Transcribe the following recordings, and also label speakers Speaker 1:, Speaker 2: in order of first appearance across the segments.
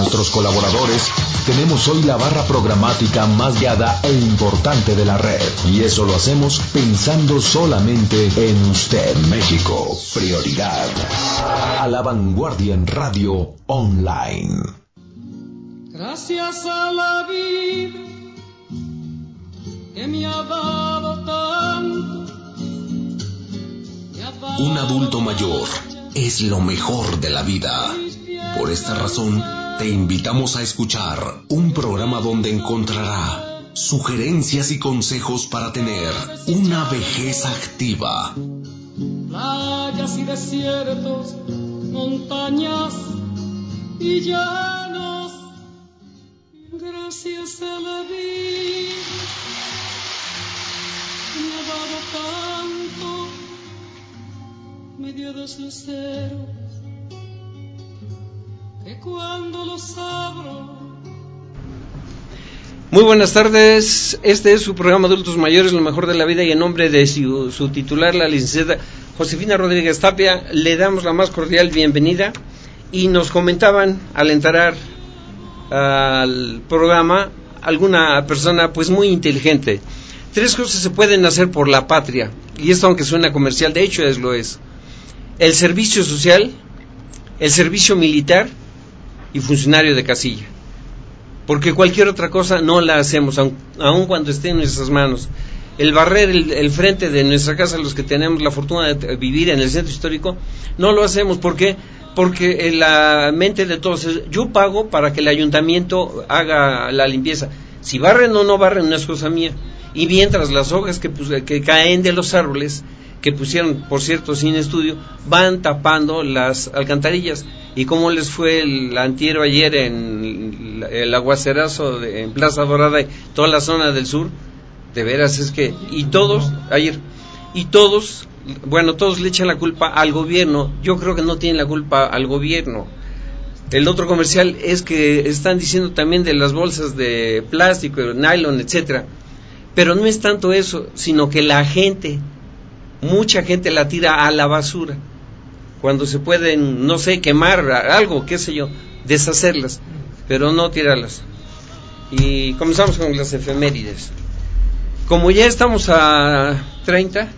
Speaker 1: nuestros colaboradores, tenemos hoy la barra programática más guiada e importante de la red. Y eso lo hacemos pensando solamente en usted, México. Prioridad. A la vanguardia en radio online.
Speaker 2: Gracias a la vida que me ha dado tanto.
Speaker 1: Un adulto mayor es lo mejor de la vida. Por esta razón, te invitamos a escuchar un programa donde encontrará sugerencias y consejos para tener una vejez activa.
Speaker 2: Playas y desiertos, montañas y llanos, gracias a la vida me ha dado tanto, me dio dos luceros cuando los abro.
Speaker 3: Muy buenas tardes, este es su programa Adultos Mayores, lo mejor de la vida y en nombre de su, titular, la licenciada Josefina Rodríguez Tapia, le damos la más cordial bienvenida y nos comentaban al entrar al programa alguna persona pues muy inteligente. Tres cosas se pueden hacer por la patria y esto aunque suena comercial, de hecho es lo es. El servicio social, el servicio militar y funcionario de casilla. Porque cualquier otra cosa no la hacemos, aun, cuando esté en nuestras manos. El barrer el, frente de nuestra casa, los que tenemos la fortuna de vivir en el centro histórico, no lo hacemos. ¿Por qué? Porque en la mente de todos es, yo pago para que el ayuntamiento haga la limpieza. Si barren o no barren no es cosa mía. Y mientras las hojas que, que caen de los árboles, que pusieron, por cierto, sin estudio, van tapando las alcantarillas y cómo les fue el antiero ayer en el aguacerazo de, en Plaza Dorada y toda la zona del sur, de veras es que, y todos, ayer, y todos, bueno, todos le echan la culpa al gobierno, yo creo que no tienen la culpa al gobierno. El otro comercial es que están diciendo también de las bolsas de plástico, nylon, etcétera. Pero no es tanto eso, sino que la gente, mucha gente la tira a la basura cuando se pueden, no sé, quemar algo, qué sé yo, deshacerlas, pero no tirarlas. Y comenzamos con las efemérides. Como ya estamos a 30,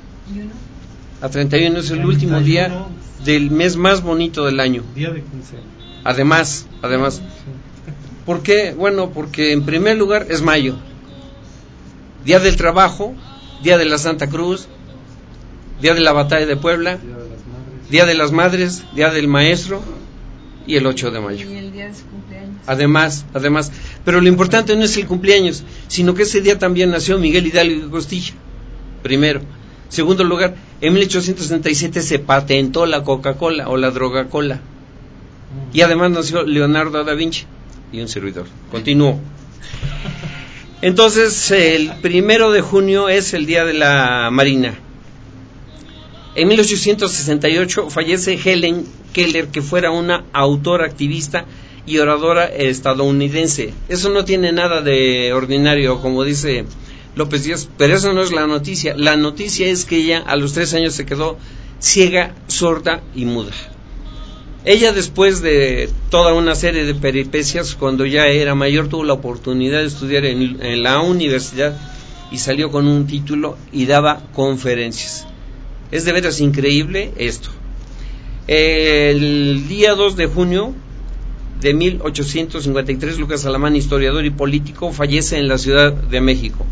Speaker 3: a 31 es el último día del mes más bonito del año.
Speaker 4: Día de
Speaker 3: Además, además. ¿Por qué? Bueno, porque en primer lugar es mayo. Día del trabajo, día de la Santa Cruz, día de la batalla de Puebla, Día de las Madres, Día del Maestro y el 8 de mayo.
Speaker 5: Y el día de su cumpleaños.
Speaker 3: Además, además. Pero lo importante no es el cumpleaños, sino que ese día también nació Miguel Hidalgo y Costilla. Primero. Segundo lugar, en 1867 se patentó la Coca-Cola o la droga cola. Y además nació Leonardo da Vinci y un servidor. Continuó. Entonces, el primero de junio es el Día de la Marina. En 1868 fallece Helen Keller, que fuera una autora activista y oradora estadounidense. Eso no tiene nada de ordinario, como dice López Díaz, pero eso no es la noticia. La noticia es que ella a los tres años se quedó ciega, sorda y muda. Ella después de toda una serie de peripecias, cuando ya era mayor, tuvo la oportunidad de estudiar en, en la universidad y salió con un título y daba conferencias. Es de veras increíble esto. El día 2 de junio de 1853, Lucas Alamán, historiador y político, fallece en la Ciudad de México.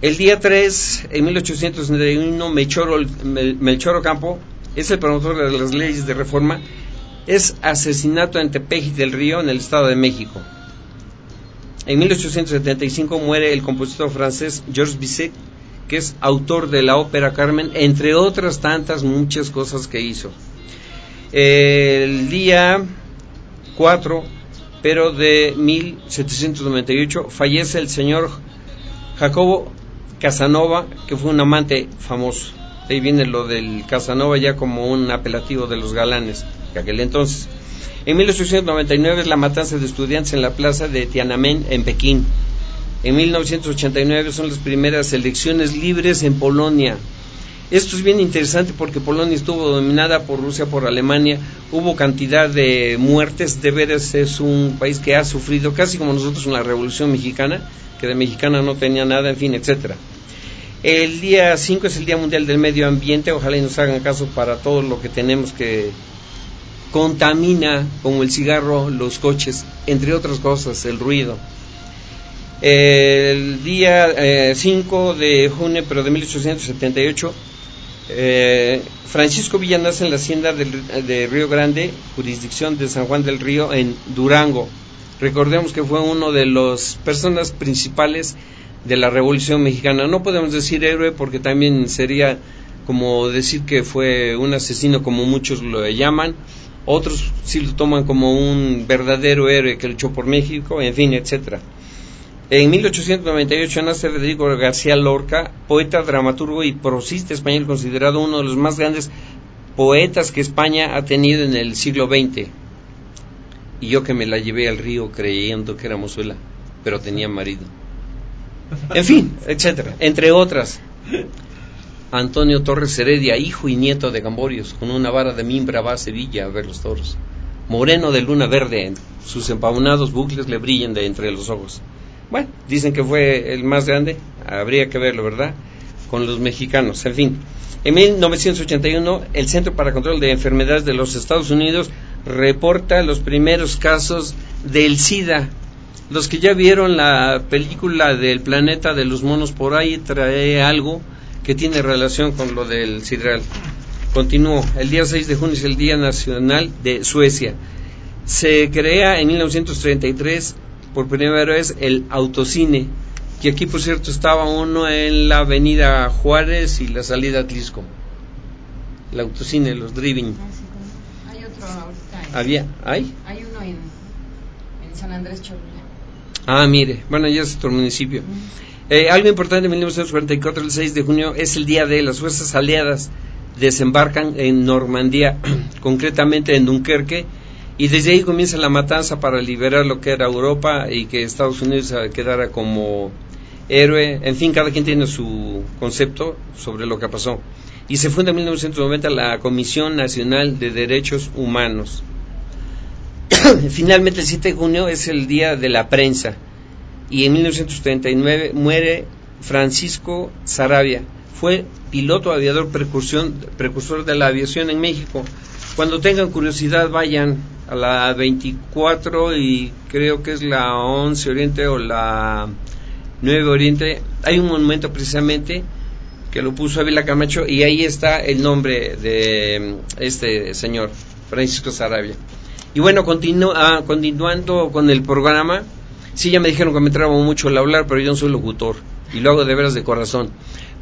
Speaker 3: El día 3, en 1861, Melchor, Melchor Campo es el promotor de las leyes de reforma. Es asesinato en Tepeji del Río, en el Estado de México. En 1875 muere el compositor francés Georges Bizet, que es autor de la ópera Carmen, entre otras tantas muchas cosas que hizo. El día 4, pero de 1798, fallece el señor Jacobo Casanova, que fue un amante famoso. Ahí viene lo del Casanova ya como un apelativo de los galanes de aquel entonces. En 1899 es la matanza de estudiantes en la plaza de Tiananmen en Pekín. En 1989 son las primeras elecciones libres en Polonia. Esto es bien interesante porque Polonia estuvo dominada por Rusia, por Alemania, hubo cantidad de muertes, de veras es un país que ha sufrido casi como nosotros en la Revolución Mexicana, que de mexicana no tenía nada, en fin, etcétera. El día 5 es el Día Mundial del Medio Ambiente, ojalá y nos hagan caso para todo lo que tenemos que contamina, como el cigarro, los coches, entre otras cosas, el ruido. El día 5 eh, de junio, pero de 1878, eh, Francisco Villa nace en la hacienda de Río Grande, jurisdicción de San Juan del Río, en Durango. Recordemos que fue uno de las personas principales de la Revolución Mexicana. No podemos decir héroe porque también sería como decir que fue un asesino como muchos lo llaman. Otros sí lo toman como un verdadero héroe que luchó por México, en fin, etcétera. En 1898 nace Federico García Lorca, poeta, dramaturgo y prosista español, considerado uno de los más grandes poetas que España ha tenido en el siglo XX. Y yo que me la llevé al río creyendo que era mozuela, pero tenía marido. En fin, etcétera, entre otras. Antonio Torres Heredia, hijo y nieto de Gamborios, con una vara de mimbra va a Sevilla a ver los toros. Moreno de luna verde, sus empaunados bucles le brillan de entre los ojos. Bueno, dicen que fue el más grande, habría que verlo, ¿verdad? Con los mexicanos, en fin. En 1981, el Centro para Control de Enfermedades de los Estados Unidos reporta los primeros casos del SIDA. Los que ya vieron la película del planeta de los monos por ahí trae algo que tiene relación con lo del sidral. Continúo. El día 6 de junio es el Día Nacional de Suecia. Se crea en 1933 por primera vez el autocine, que aquí por cierto estaba uno en la avenida Juárez y la salida Atlisco. El autocine, los driving.
Speaker 4: Ah, hay otro ahorita.
Speaker 3: ¿Había? ¿Hay?
Speaker 4: Hay uno en, en San Andrés Cholula.
Speaker 3: Ah, mire, bueno, ya es otro municipio. Eh, algo importante en 1944, el 6 de junio, es el día de las fuerzas aliadas desembarcan en Normandía, concretamente en Dunkerque, y desde ahí comienza la matanza para liberar lo que era Europa y que Estados Unidos quedara como héroe. En fin, cada quien tiene su concepto sobre lo que pasó. Y se funda en 1990 la Comisión Nacional de Derechos Humanos. Finalmente, el 7 de junio es el Día de la Prensa. Y en 1939 muere Francisco Sarabia. Fue piloto aviador precursor de la aviación en México. Cuando tengan curiosidad, vayan a la 24 y creo que es la 11 Oriente o la 9 Oriente, hay un monumento precisamente que lo puso Ávila Camacho y ahí está el nombre de este señor, Francisco Sarabia. Y bueno, ah, continuando con el programa, sí, ya me dijeron que me traba mucho el hablar, pero yo no soy locutor y lo hago de veras de corazón.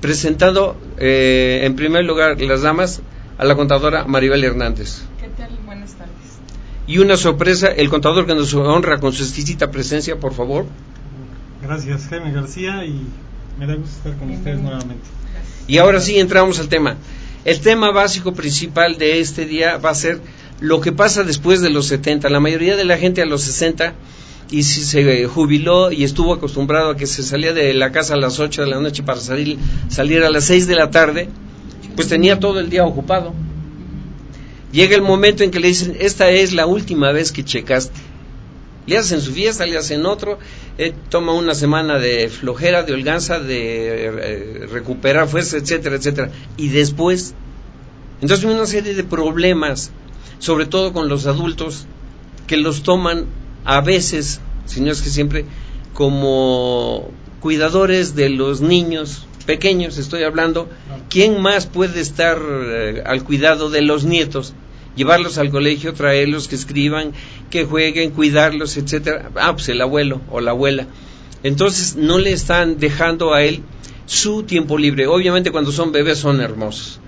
Speaker 3: Presentando eh, en primer lugar las damas a la contadora Maribel Hernández y una sorpresa, el contador que nos honra con su exquisita presencia, por favor.
Speaker 5: Gracias, Jaime García, y me da gusto estar con ustedes nuevamente.
Speaker 3: Y ahora sí entramos al tema. El tema básico principal de este día va a ser lo que pasa después de los 70. La mayoría de la gente a los 60 y si se jubiló y estuvo acostumbrado a que se salía de la casa a las 8 de la noche para salir, salir a las 6 de la tarde, pues tenía todo el día ocupado. Llega el momento en que le dicen, esta es la última vez que checaste. Le hacen su fiesta, le hacen otro, eh, toma una semana de flojera, de holganza, de eh, recuperar fuerza, etcétera, etcétera. Y después, entonces una serie de problemas, sobre todo con los adultos, que los toman a veces, si es que siempre, como cuidadores de los niños pequeños, estoy hablando, ¿quién más puede estar eh, al cuidado de los nietos? Llevarlos al colegio, traerlos, que escriban, que jueguen, cuidarlos, etcétera. Ah, pues el abuelo o la abuela. Entonces no le están dejando a él su tiempo libre. Obviamente cuando son bebés son hermosos,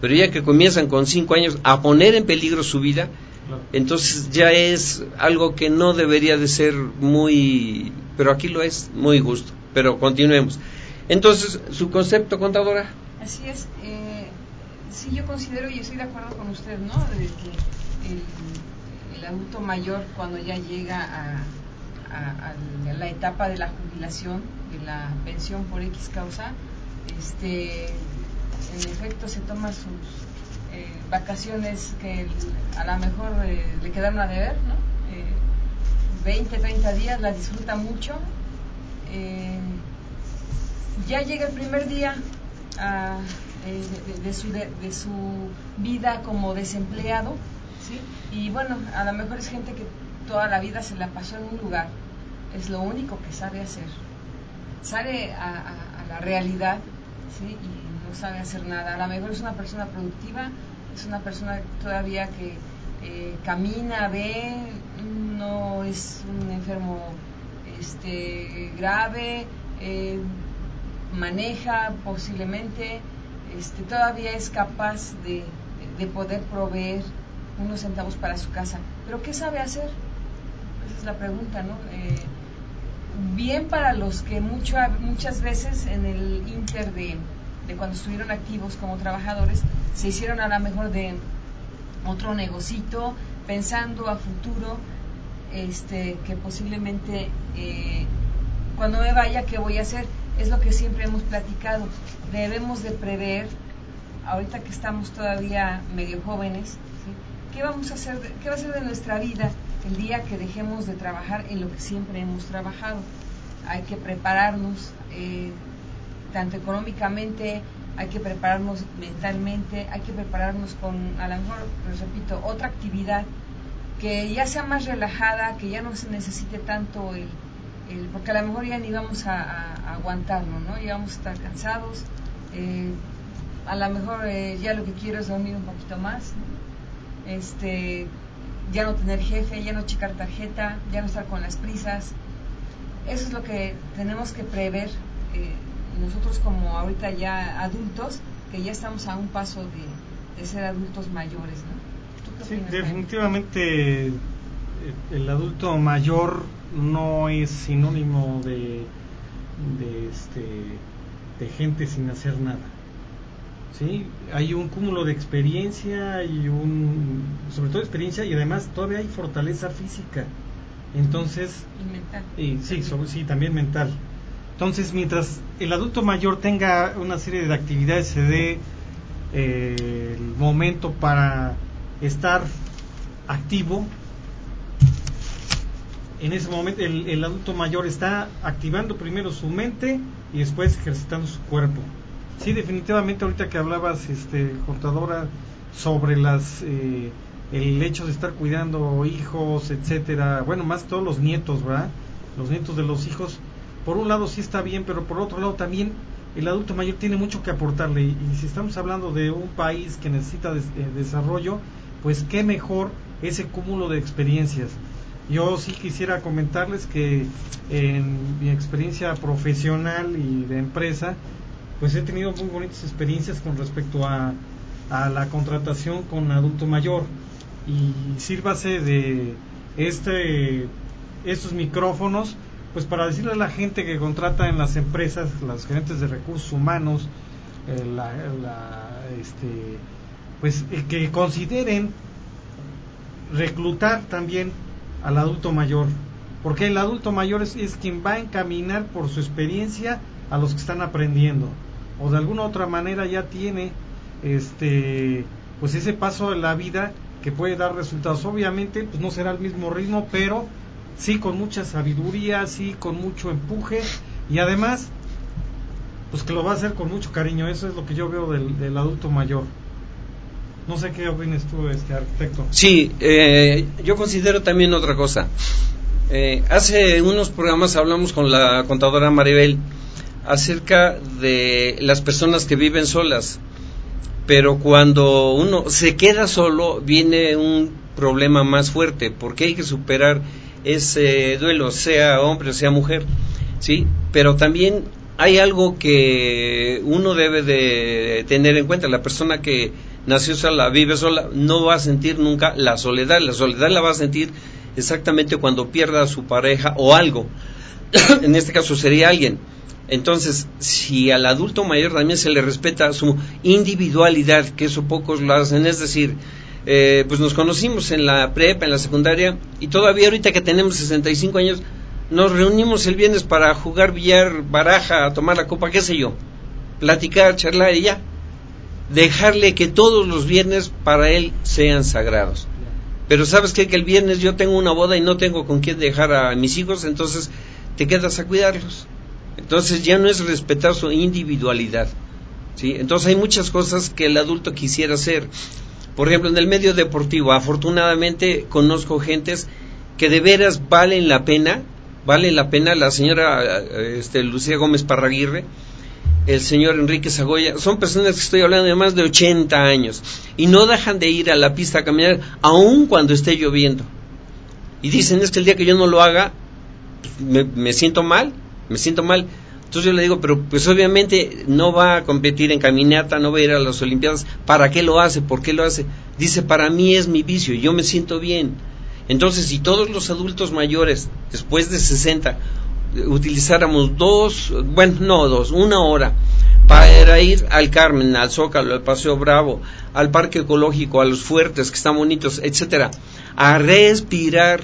Speaker 3: pero ya que comienzan con cinco años a poner en peligro su vida, entonces ya es algo que no debería de ser muy, pero aquí lo es, muy gusto. Pero continuemos. Entonces, su concepto, contadora.
Speaker 4: Así es. Eh, sí, yo considero y estoy de acuerdo con usted, ¿no? De que el, adulto mayor, cuando ya llega a, la etapa de la jubilación, de la pensión por X causa, este, en efecto se toma sus eh, vacaciones que a lo mejor eh, le quedaron a deber, ¿no? 20, 30 días, la disfruta mucho. ya llega el primer día ah, de, su, de, su, vida como desempleado, ¿sí? y bueno, a lo mejor es gente que toda la vida se la pasó en un lugar, es lo único que sabe hacer. Sale a, la realidad ¿sí? y no sabe hacer nada. A lo mejor es una persona productiva, es una persona todavía que eh, camina, ve, no es un enfermo este, grave, eh, maneja posiblemente, este, todavía es capaz de, de poder proveer unos centavos para su casa. Pero ¿qué sabe hacer? Esa es la pregunta, ¿no? Eh, bien para los que mucho, muchas veces en el inter de, cuando estuvieron activos como trabajadores, se hicieron a lo mejor de otro negocito, pensando a futuro, este, que posiblemente eh, cuando me vaya, ¿qué voy a hacer? Es lo que siempre hemos platicado. Debemos de prever, ahorita que estamos todavía medio jóvenes, ¿qué vamos a hacer? ¿Qué va a ser de nuestra vida? el día que dejemos de trabajar en lo que siempre hemos trabajado. Hay que prepararnos eh, tanto económicamente, hay que prepararnos mentalmente, hay que prepararnos con, a lo mejor, repito, otra actividad que ya sea más relajada, que ya no se necesite tanto el, porque a lo mejor ya ni vamos a, aguantarlo, ¿no? Ya vamos a estar cansados, eh, a lo mejor eh, ya lo que quiero es dormir un poquito más, este, ya no tener jefe, ya no checar tarjeta, ya no estar con las prisas. Eso es lo que tenemos que prever eh, nosotros como ahorita ya adultos, que ya estamos a un paso de, ser adultos mayores. ¿no?
Speaker 5: Sí, definitivamente eh, el adulto mayor no es sinónimo de, de, este, de gente sin hacer nada. ¿sí? Hay un cúmulo de experiencia y un, sobre todo experiencia y además todavía hay fortaleza física. Entonces,
Speaker 4: y mental.
Speaker 5: sí, sí, también mental. Entonces, mientras el adulto mayor tenga una serie de actividades, se dé eh, el momento para estar activo, en ese momento el, el adulto mayor está activando primero su mente y después ejercitando su cuerpo. Sí, definitivamente ahorita que hablabas, este, contadora, sobre las eh, el hecho de estar cuidando hijos, etcétera, bueno, más todos los nietos, ¿verdad? Los nietos de los hijos, por un lado sí está bien, pero por otro lado también el adulto mayor tiene mucho que aportarle y, si estamos hablando de un país que necesita eh, desarrollo, pues qué mejor ese cúmulo de experiencias. Yo sí quisiera comentarles que en mi experiencia profesional y de empresa, pues he tenido muy bonitas experiencias con respecto a, la contratación con adulto mayor. Y sírvase de este estos micrófonos pues para decirle a la gente que contrata en las empresas las gerentes de recursos humanos eh, la, este pues eh, que consideren reclutar también al adulto mayor porque el adulto mayor es, quien va a encaminar por su experiencia a los que están aprendiendo o de alguna otra manera ya tiene este pues ese paso de la vida que puede dar resultados. Obviamente, pues no será el mismo ritmo, pero sí con mucha sabiduría, sí con mucho empuje y además, pues que lo va a hacer con mucho cariño. Eso es lo que yo veo del, adulto mayor. No sé qué opinas tú, este arquitecto.
Speaker 3: Sí, eh, yo considero también otra cosa. Eh, hace unos programas hablamos con la contadora Maribel acerca de las personas que viven solas. Pero cuando uno se queda solo, viene un problema más fuerte, porque hay que superar ese duelo, sea hombre o sea mujer, ¿sí? Pero también hay algo que uno debe de tener en cuenta, la persona que nació sola, vive sola, no va a sentir nunca la soledad, la soledad la va a sentir exactamente cuando pierda a su pareja o algo, en este caso sería alguien, entonces, si al adulto mayor también se le respeta su individualidad, que eso pocos lo hacen, es decir, eh, pues nos conocimos en la prepa, en la secundaria, y todavía ahorita que tenemos 65 años, nos reunimos el viernes para jugar billar, baraja, tomar la copa, qué sé yo, platicar, charlar y ya. Dejarle que todos los viernes para él sean sagrados. Pero sabes qué? que el viernes yo tengo una boda y no tengo con quién dejar a mis hijos, entonces te quedas a cuidarlos. Entonces ya no es respetar su individualidad. ¿sí? Entonces hay muchas cosas que el adulto quisiera hacer. Por ejemplo, en el medio deportivo, afortunadamente conozco gentes que de veras valen la pena, valen la pena, la señora este, Lucía Gómez Parraguirre, el señor Enrique Zagoya, son personas que estoy hablando de más de 80 años y no dejan de ir a la pista a caminar aun cuando esté lloviendo. Y dicen, es que el día que yo no lo haga, me, me siento mal, me siento mal. Entonces yo le digo, pero pues obviamente no va a competir en caminata, no va a ir a las Olimpiadas. ¿Para qué lo hace? ¿Por qué lo hace? Dice, para mí es mi vicio, yo me siento bien. Entonces, si todos los adultos mayores, después de 60, utilizáramos dos, bueno, no dos, una hora para ir al Carmen, al Zócalo, al Paseo Bravo, al Parque Ecológico, a los fuertes que están bonitos, etcétera, a respirar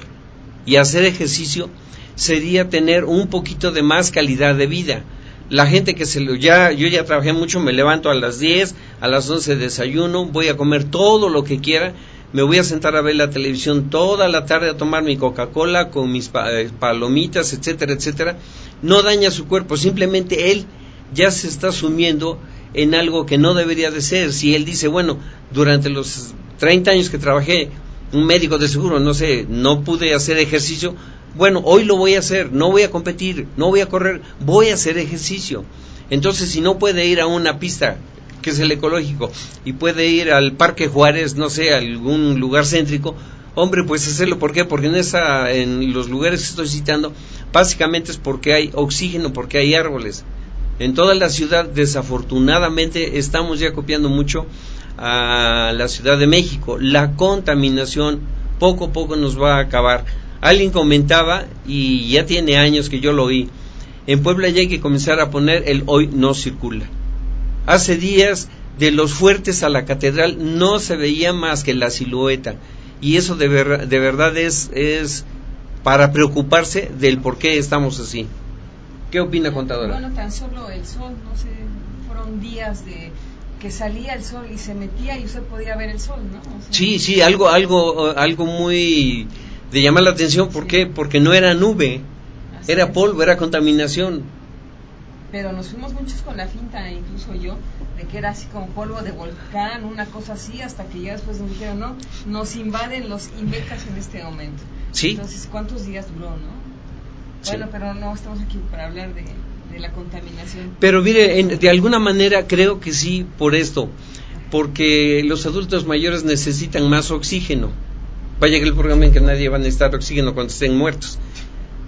Speaker 3: y hacer ejercicio, sería tener un poquito de más calidad de vida. La gente que se lo ya yo ya trabajé mucho, me levanto a las 10, a las 11 desayuno, voy a comer todo lo que quiera me voy a sentar a ver la televisión toda la tarde a tomar mi Coca-Cola con mis eh, palomitas, etcétera, etcétera, no daña su cuerpo, simplemente él ya se está sumiendo en algo que no debería de ser. Si él dice, bueno, durante los 30 años que trabajé, un médico de seguro, no sé, no pude hacer ejercicio, bueno, hoy lo voy a hacer, no voy a competir, no voy a correr, voy a hacer ejercicio. Entonces, si no puede ir a una pista que es el ecológico, y puede ir al Parque Juárez, no sé, a algún lugar céntrico, hombre, pues hacerlo. ¿Por qué? Porque en, esa, en los lugares que estoy citando, básicamente es porque hay oxígeno, porque hay árboles. En toda la ciudad, desafortunadamente, estamos ya copiando mucho a la Ciudad de México. La contaminación poco a poco nos va a acabar. Alguien comentaba, y ya tiene años que yo lo oí, en Puebla ya hay que comenzar a poner el hoy no circula. Hace días de los fuertes a la catedral no se veía más que la silueta y eso de, de verdad es, es para preocuparse del por qué estamos así. ¿Qué opina, contadora?
Speaker 4: Bueno, tan solo el sol, no sé, fueron días de que salía el sol y se metía y usted podía ver el sol, ¿no?
Speaker 3: sí, sí, algo, algo, algo muy de llamar la atención, ¿por qué? Porque no era nube, era polvo, era contaminación
Speaker 4: pero nos fuimos muchos con la finta, incluso yo, de que era así como polvo de volcán, una cosa así, hasta que ya después nos dijeron, no, nos invaden los Imecas en este momento.
Speaker 3: Sí.
Speaker 4: Entonces, ¿cuántos días duró, no? Bueno, pero no estamos aquí para hablar de, la contaminación.
Speaker 3: Pero mire, de alguna manera creo que sí por esto, porque los adultos mayores necesitan más oxígeno. Va a llegar el programa en que nadie va a necesitar oxígeno cuando estén muertos.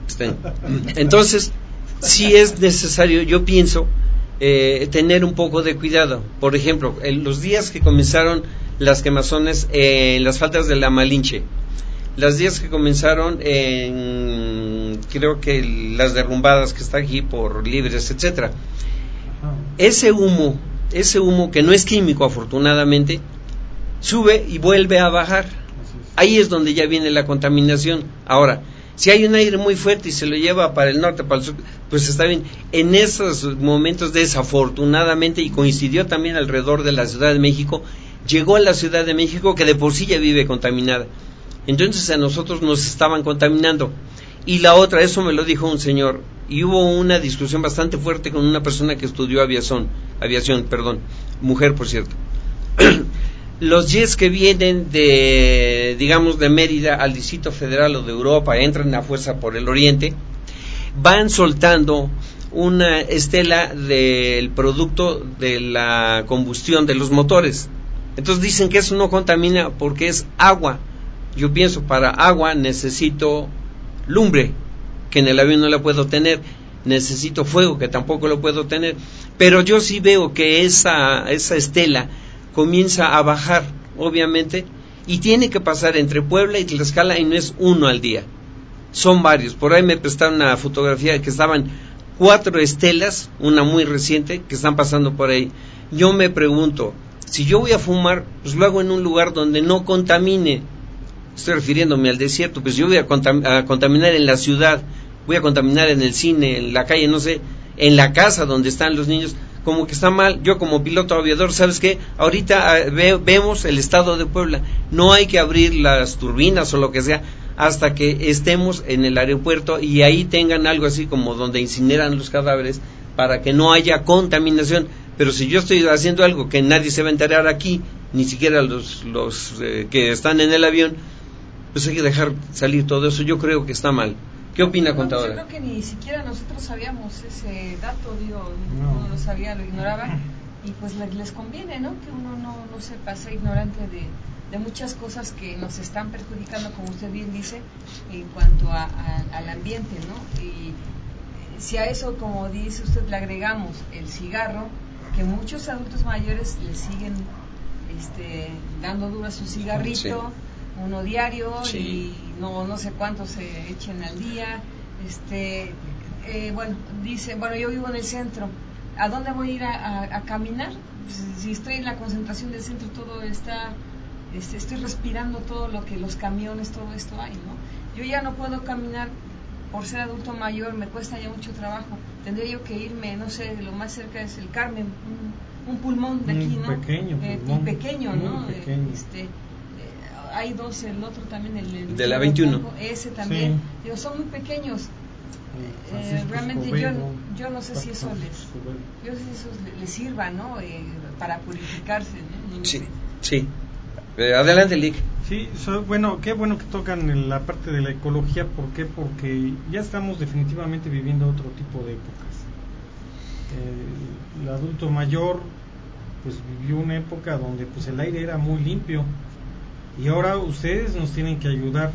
Speaker 3: Estén. Entonces, si es necesario, yo pienso, eh, tener un poco de cuidado. Por ejemplo, en los días que comenzaron las quemazones en las faltas de la Malinche, los días que comenzaron en, creo que las derrumbadas que está aquí por libres, etcétera. Ese humo, ese humo que no es químico afortunadamente, sube y vuelve a bajar. Ahí es donde ya viene la contaminación. Ahora, si hay un aire muy fuerte y se lo lleva para el norte, para el sur, pues está bien. En esos momentos, desafortunadamente, y coincidió también alrededor de la Ciudad de México, llegó a la Ciudad de México que de por sí ya vive contaminada. Entonces a nosotros nos estaban contaminando. Y la otra, eso me lo dijo un señor, y hubo una discusión bastante fuerte con una persona que estudió aviación, aviación, perdón, mujer por cierto. los jets que vienen de, digamos, de Mérida al Distrito Federal o de Europa, entran a fuerza por el oriente, van soltando una estela del producto de la combustión de los motores. Entonces dicen que eso no contamina porque es agua. Yo pienso, para agua necesito lumbre, que en el avión no la puedo tener. Necesito fuego, que tampoco lo puedo tener. Pero yo sí veo que esa, esa estela comienza a bajar, obviamente, y tiene que pasar entre Puebla y Tlaxcala y no es uno al día. Son varios. Por ahí me prestaron una fotografía que estaban cuatro estelas, una muy reciente, que están pasando por ahí. Yo me pregunto, si yo voy a fumar, pues lo hago en un lugar donde no contamine. Estoy refiriéndome al desierto, pues yo voy a, a contaminar en la ciudad, voy a contaminar en el cine, en la calle, no sé, en la casa donde están los niños como que está mal. Yo como piloto aviador, ¿sabes qué? Ahorita ah, vemos el estado de Puebla. No hay que abrir las turbinas o lo que sea hasta que estemos en el aeropuerto y ahí tengan algo así como donde incineran los cadáveres para que no haya contaminación. Pero si yo estoy haciendo algo que nadie se va a enterar aquí, ni siquiera los, los eh, que están en el avión, pues hay que dejar salir todo eso. Yo creo que está mal. ¿Qué opina, contadora?
Speaker 4: yo creo que ni siquiera nosotros sabíamos ese dato, digo, no. uno lo sabía, lo ignoraba, y pues les, conviene, ¿no? Que uno no, no se pase ignorante de, de muchas cosas que nos están perjudicando, como usted bien dice, en cuanto a, al ambiente, ¿no? Y si a eso, como dice usted, le agregamos el cigarro, que muchos adultos mayores le siguen este, dando duro a su cigarrito, uno diario y no, no sé cuántos se echen al día. Este, eh, bueno, dice, bueno, yo vivo en el centro, ¿a dónde voy a ir a, caminar? si estoy en la concentración del centro, todo está, este, estoy respirando todo lo que los camiones, todo esto hay, ¿no? Yo ya no puedo caminar por ser adulto mayor, me cuesta ya mucho trabajo. Tendría yo que irme, no sé, lo más cerca es el Carmen, un, pulmón de aquí, ¿no?
Speaker 5: Pequeño,
Speaker 4: eh, y pequeño, ¿no? Pequeño. Este, hay dos, el otro también, el,
Speaker 3: de la 21.
Speaker 4: ese también, digo, son muy pequeños. Eh, realmente yo, yo no sé si eso les, yo sé si eso les sirva, ¿no? Eh, para purificarse, ¿no?
Speaker 3: sí, sí. Eh, adelante, Lick.
Speaker 5: Sí, bueno, qué bueno que tocan la parte de la ecología, ¿por qué? Porque ya estamos definitivamente viviendo otro tipo de épocas. el adulto mayor pues vivió una época donde pues el aire era muy limpio, y ahora ustedes nos tienen que ayudar,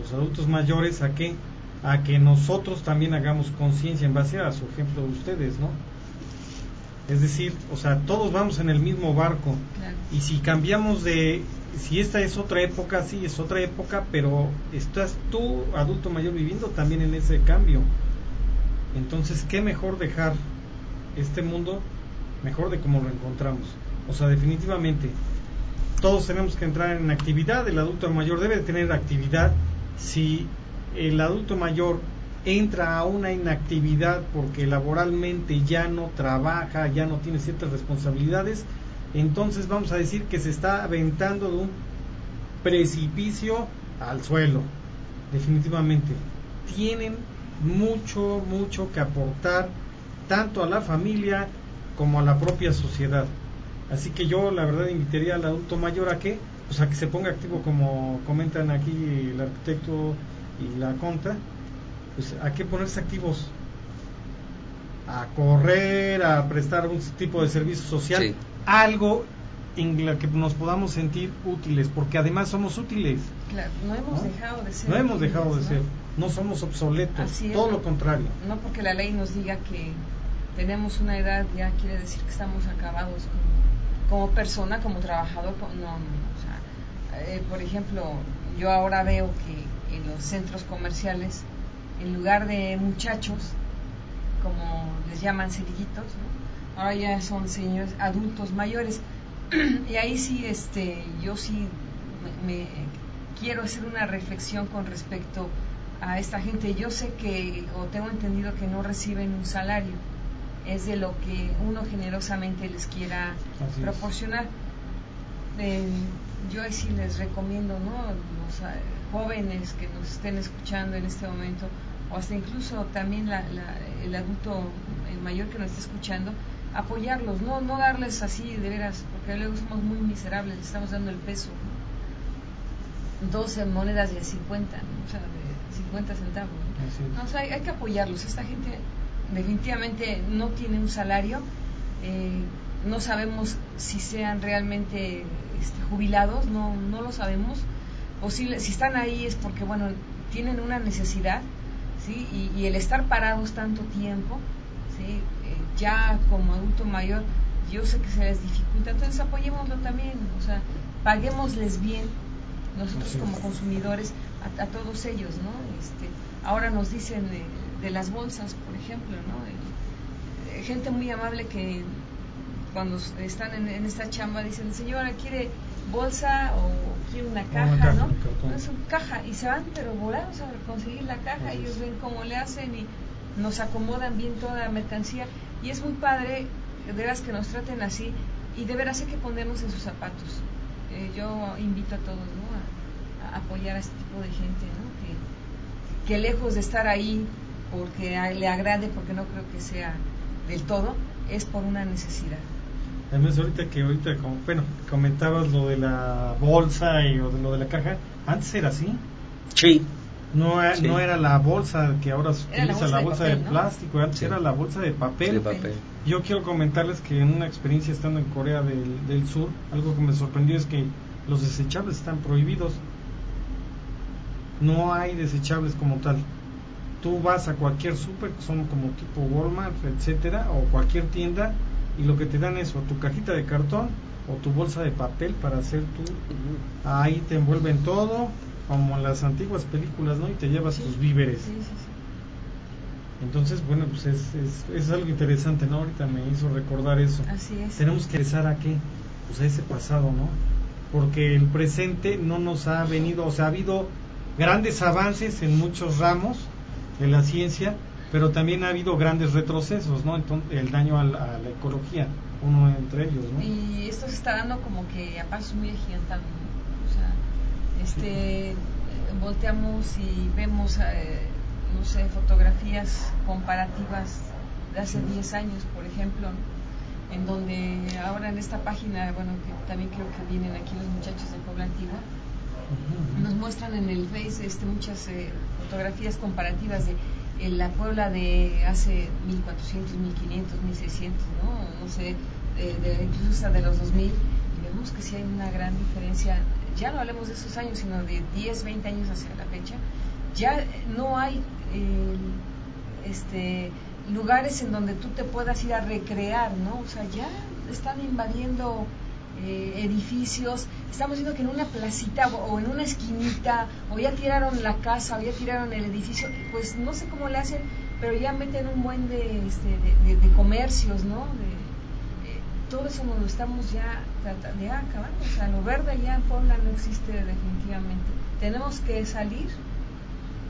Speaker 5: los adultos mayores, a que a que nosotros también hagamos conciencia en base a su ejemplo de ustedes, ¿no? Es decir, o sea, todos vamos en el mismo barco. Y si cambiamos de, si esta es otra época, sí, es otra época, pero estás tú, adulto mayor, viviendo también en ese cambio. Entonces, ¿qué mejor dejar este mundo mejor de como lo encontramos? O sea, definitivamente, todos tenemos que entrar en actividad, el adulto mayor debe tener actividad. Si el adulto mayor entra a una inactividad porque laboralmente ya no trabaja, ya no tiene ciertas responsabilidades, entonces vamos a decir que se está aventando de un precipicio al suelo, definitivamente. Tienen mucho, mucho que aportar tanto a la familia como a la propia sociedad. Así que yo la verdad invitaría al adulto mayor a que, pues a que se ponga activo como comentan aquí el arquitecto y la conta, pues a que ponerse activos, a correr, a prestar un tipo de servicio social, algo en la que nos podamos sentir útiles, porque además somos útiles.
Speaker 4: Claro, no hemos dejado de ser.
Speaker 5: No hemos dejado de ser, no somos obsoletos, todo lo contrario.
Speaker 4: No porque la ley nos diga que tenemos una edad, ya quiere decir que estamos acabados con como persona, como trabajador, no, o sea, eh, por ejemplo, yo ahora veo que en los centros comerciales, en lugar de muchachos, como les llaman cerillitos, ahora ya son señores adultos mayores. y ahí sí, este, yo sí me, quiero hacer una reflexión con respecto a esta gente. Yo sé que, o tengo entendido que no reciben un salario es de lo que uno generosamente les quiera proporcionar. Eh, yo sí les recomiendo, ¿no? Los eh, jóvenes que nos estén escuchando en este momento, o hasta incluso también el adulto, el mayor que nos esté escuchando, apoyarlos, no, no darles así de veras, porque luego somos muy miserables, les estamos dando el peso. 12 monedas de 50, o sea, de 50 centavos. ¿no? hay, hay que apoyarlos. Esta gente definitivamente no tiene un salario. Eh, no sabemos si sean realmente este, jubilados, no, no lo sabemos. Posible, si están ahí es porque, bueno, tienen una necesidad, ¿sí? Y, el estar parados tanto tiempo, ¿sí? Eh, ya como adulto mayor, yo sé que se les dificulta, entonces apoyémoslo también, o sea, paguémosles bien, nosotros como consumidores, a, todos ellos, ¿no? Este, ahora nos dicen... Eh, de las bolsas, por ejemplo, ¿no? Eh, gente muy amable que cuando están en, esta chamba dicen, señora, ¿quiere bolsa o quiere una caja, no? es una caja y se van pero volados a conseguir la caja, ellos ven cómo le hacen y nos acomodan bien toda la mercancía y es muy padre de veras que nos traten así y de veras hay que ponernos en sus zapatos. Eh, yo invito a todos ¿no? a, a apoyar a este tipo de gente, ¿no? que, que lejos de estar ahí porque le agrade, porque no creo que sea del todo, es por una necesidad.
Speaker 5: Además, ahorita que ahorita, como, bueno, comentabas lo de la bolsa y o de lo de la caja, antes era así.
Speaker 3: Sí,
Speaker 5: No, e-
Speaker 3: Sí.
Speaker 5: no era la bolsa que ahora se
Speaker 4: Era la
Speaker 5: utiliza,
Speaker 4: bolsa
Speaker 5: la
Speaker 4: de
Speaker 5: bolsa
Speaker 4: papel,
Speaker 5: de
Speaker 4: ¿no?
Speaker 5: plástico, antes
Speaker 3: Sí.
Speaker 5: era la bolsa de papel.
Speaker 3: de papel.
Speaker 5: Yo quiero comentarles que en una experiencia estando en Corea del, del Sur, algo que me sorprendió es que los desechables están prohibidos. No hay desechables como tal. Tú vas a cualquier súper, que son como tipo Walmart, etcétera, o cualquier tienda, y lo que te dan es o tu cajita de cartón o tu bolsa de papel para hacer tu ahí te envuelven todo como en las antiguas películas no y te llevas
Speaker 4: Sí.
Speaker 5: tus víveres
Speaker 4: Sí, sí, sí.
Speaker 5: entonces bueno pues es, es, es algo interesante no ahorita me hizo recordar eso
Speaker 4: Así es.
Speaker 5: tenemos que regresar a qué pues a ese pasado no porque el presente no nos ha venido o sea ha habido grandes avances en muchos ramos de la ciencia pero también ha habido grandes retrocesos no entonces el daño a la, a la ecología uno entre ellos no
Speaker 4: Y esto se está dando como que a pasos muy agigantados. ¿no? O sea, este, volteamos y vemos, eh, no sé, fotografías comparativas de hace 10 años, por ejemplo, en donde ahora en esta página, bueno, que también creo que vienen aquí los muchachos de Puebla Antigua. Nos muestran en el Face este, muchas eh, fotografías comparativas de eh, la Puebla de hace 1400, 1500, 1600, ¿no? No sé, de- incluso hasta de los 2000. Y vemos que sí hay una gran diferencia. Ya no hablemos de esos años, sino de 10, 20 años hacia la fecha. Ya no hay eh, este, lugares en donde tú te puedas ir a recrear, ¿no? O sea, ya están invadiendo eh, edificios, estamos viendo que en una placita o, en una esquinita, o ya tiraron la casa, o ya tiraron el edificio, pues no sé cómo le hacen, pero ya meten un buen de, este, de, comercios, ¿no? Eh, todo eso nos lo estamos ya tratando de acabar, o sea, lo verde ya en Puebla no existe definitivamente. Tenemos que salir,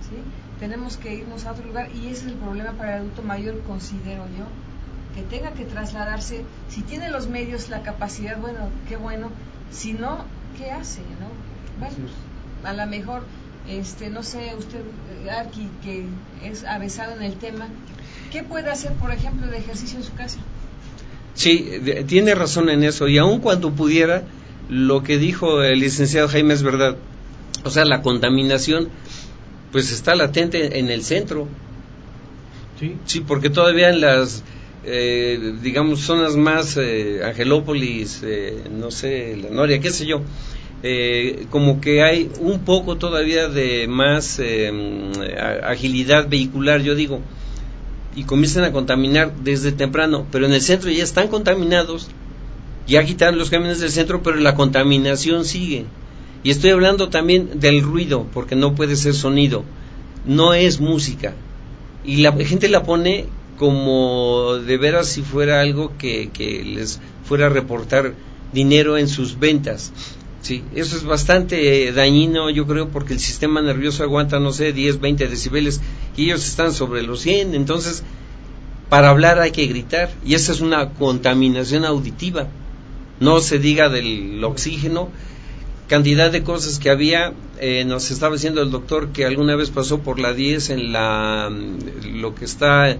Speaker 4: ¿sí? Tenemos que irnos a otro lugar y ese es el problema para el adulto mayor, considero yo, que tenga que trasladarse, si tiene los medios, la capacidad, bueno, qué bueno, si no, ¿qué hace, no? Bueno, a lo mejor, este, no sé, usted, eh, Arqui, que es avesado en el tema, ¿qué puede hacer, por ejemplo, de ejercicio en su casa?
Speaker 3: Sí, de- tiene razón en eso. Y aun cuando pudiera, lo que dijo el licenciado Jaime es verdad. O sea, la contaminación, pues está latente en el centro.
Speaker 5: sí
Speaker 3: Sí, porque todavía en las, eh, digamos, zonas más, eh, Angelópolis, eh, no sé, La Noria, qué sé yo, eh, como que hay un poco todavía de más a- agilidad vehicular, yo digo, y comienzan a contaminar desde temprano, pero en el centro ya están contaminados, ya quitaron los camiones del centro, pero la contaminación sigue. Y estoy hablando también del ruido, porque no puede ser sonido, no es música. Y la gente la pone como de veras si fuera algo que, les fuera a reportar dinero en sus ventas. Sí, eso es bastante dañino, yo creo, porque el sistema nervioso aguanta, no sé, 10, 20 decibeles y ellos están sobre los 100. Entonces, para hablar hay que gritar y esa es una contaminación auditiva. No se diga del oxígeno, cantidad de cosas que había. eh, nos estaba diciendo el doctor que alguna vez pasó por la 10 en la mm, lo que está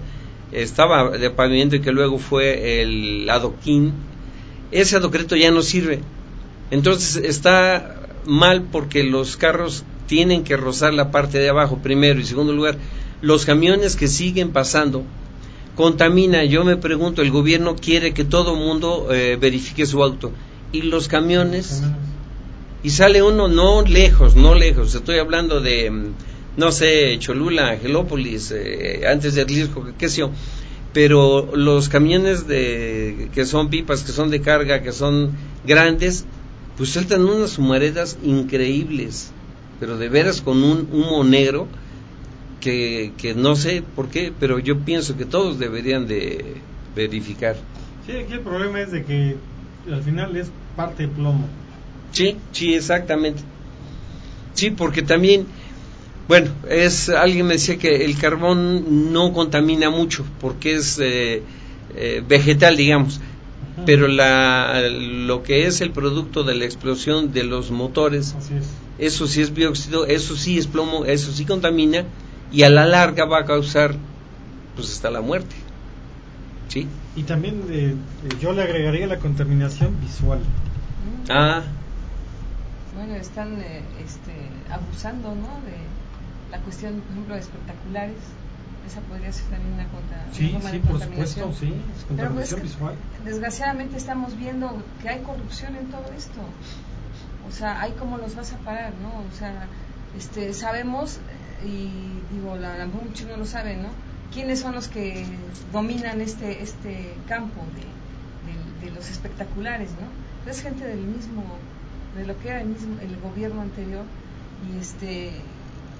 Speaker 3: estaba de pavimento y que luego fue el adoquín. Ese adoqueto ya no sirve. Entonces está mal porque los carros tienen que rozar la parte de abajo primero y segundo lugar los camiones que siguen pasando contamina. Yo me pregunto, el gobierno quiere que todo mundo eh, verifique su auto y los camiones y sale uno no lejos, no lejos. Estoy hablando de, mm, no sé, Cholula, Angelópolis, eh, antes de Atlisco, qué sé yo. Pero los camiones de, que son pipas, que son de carga, que son grandes, pues sueltan unas humaredas increíbles. Pero de veras con un humo negro que, que no sé por qué, pero yo pienso que todos deberían de verificar.
Speaker 5: Sí, aquí el problema es de que al final es parte de plomo.
Speaker 3: Sí, sí, exactamente. Sí, porque también, bueno, es alguien me decía que el carbón no contamina mucho porque es eh, eh, vegetal, digamos. Pero la, lo que es el producto de la explosión de los motores,
Speaker 5: es.
Speaker 3: eso sí es dióxido, eso sí es plomo, eso sí contamina y a la larga va a causar pues hasta la muerte. ¿Sí?
Speaker 5: Y también eh, eh, yo le agregaría la contaminación visual.
Speaker 3: Ah,
Speaker 4: Bueno, están eh, este, abusando, ¿no? De la cuestión, por ejemplo, de espectaculares. Esa podría ser también una, una
Speaker 5: Sí,
Speaker 4: de
Speaker 5: por supuesto, sí, es
Speaker 4: Pero pues,
Speaker 5: visual.
Speaker 4: desgraciadamente estamos viendo que hay corrupción en todo esto. O sea, hay cómo los vas a parar, ¿no? O sea, este, sabemos, y digo, la, la muchos no lo saben, ¿no? ¿Quiénes son los que dominan este, este campo de, de- de los espectaculares, ¿no? Es gente del mismo, de lo que era el mismo, el gobierno anterior, y este,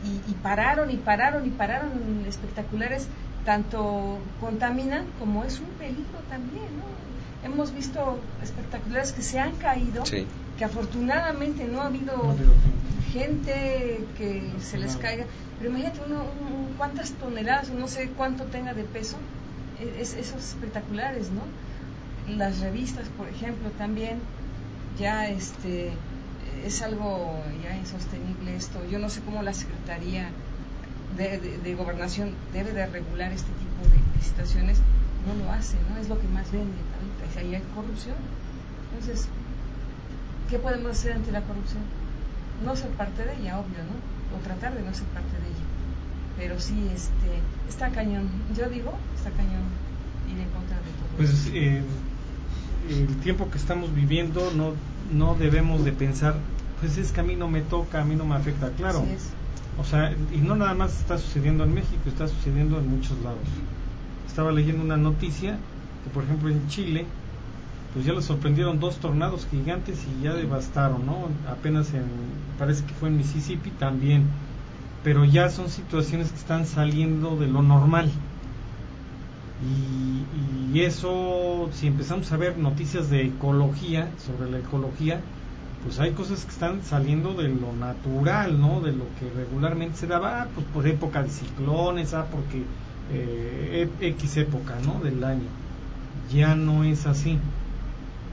Speaker 4: y, y pararon y pararon y pararon espectaculares tanto contaminan como es un peligro también ¿no? hemos visto espectaculares que se han caído
Speaker 3: sí.
Speaker 4: que afortunadamente no ha habido
Speaker 5: No
Speaker 4: gente que se les caiga pero imagínate uno, un- un- cuántas toneladas o no sé cuánto tenga de peso e- es- esos espectaculares no las revistas por ejemplo también ya este es algo ya insostenible esto. Yo no sé cómo la secretaría de, de- de gobernación debe de regular este tipo de, situaciones no lo hace no es lo que más vende ahorita. Ahí hay corrupción. Entonces qué podemos hacer ante la corrupción no ser parte de ella obvio no o tratar de no ser parte de ella. Pero sí este está cañón. Yo digo está cañón ir en contra de todo
Speaker 5: Pues eh, el tiempo que estamos viviendo no, no debemos de pensar, pues es que a mí no me toca, a mí no me afecta, claro. O sea, y no nada más está sucediendo en México, está sucediendo en muchos lados. Estaba leyendo una noticia que, por ejemplo, en Chile, pues ya lo sorprendieron dos tornados gigantes y ya devastaron, ¿no? Apenas en, parece que fue en Mississippi también. Pero ya son situaciones que están saliendo de lo normal. Y, y eso, si empezamos a ver noticias de ecología, sobre la ecología, pues hay cosas que están saliendo de lo natural, ¿no? De lo que regularmente se daba, ah, pues por época de ciclones, ah, porque eh, e- X época, ¿no? Del año. Ya no es así.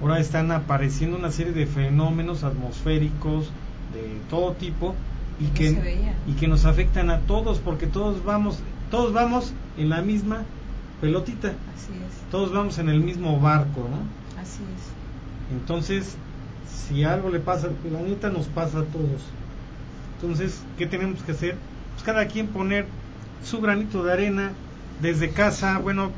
Speaker 5: Ahora están apareciendo una serie de fenómenos atmosféricos de todo tipo y que y que nos afectan a todos porque todos vamos todos vamos en la misma pelotita,
Speaker 4: así es
Speaker 5: todos vamos en el mismo barco, ¿no?
Speaker 4: así es
Speaker 5: Entonces, si algo le pasa al planeta, nos pasa a todos. Entonces, ¿qué tenemos que hacer? Pues cada quien poner su granito de arena desde casa, bueno,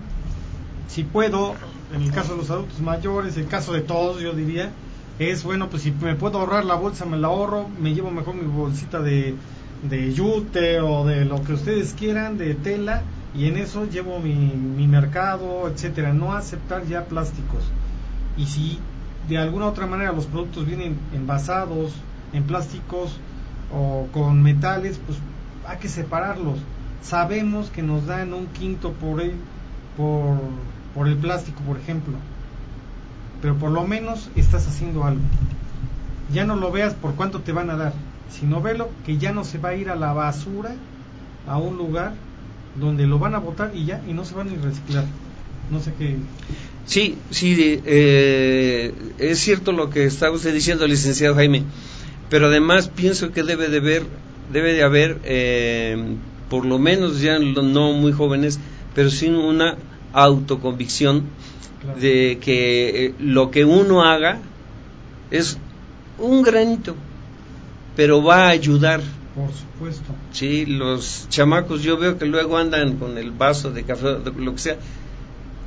Speaker 5: si puedo, en el caso de los adultos mayores, el caso de todos, yo diría, es, bueno, pues si me puedo ahorrar la bolsa, me la ahorro, me llevo mejor mi bolsita de, de yute o de lo que ustedes quieran, de tela, y en eso llevo mi, mi mercado, etcétera. No aceptar ya plásticos. Y si de alguna otra manera los productos vienen envasados en plásticos o con metales, pues hay que separarlos. Sabemos que nos dan un quinto por el, por, por el plástico, por ejemplo. Pero por lo menos estás haciendo algo. Ya no lo veas por cuánto te van a dar, sino velo que ya no se va a ir a la basura a un lugar donde lo van a botar y ya, y no se van a reciclar. No sé qué.
Speaker 3: Sí, sí, eh, es cierto lo que está usted diciendo, licenciado Jaime, pero además pienso que debe de haber, debe de haber, eh, por lo menos ya no muy jóvenes, pero sí una autoconvicción
Speaker 5: Claro.
Speaker 3: de que eh, lo que uno haga es un granito, pero va a ayudar.
Speaker 5: Por supuesto.
Speaker 3: Sí, los chamacos yo veo que luego andan con el vaso de café, lo que sea,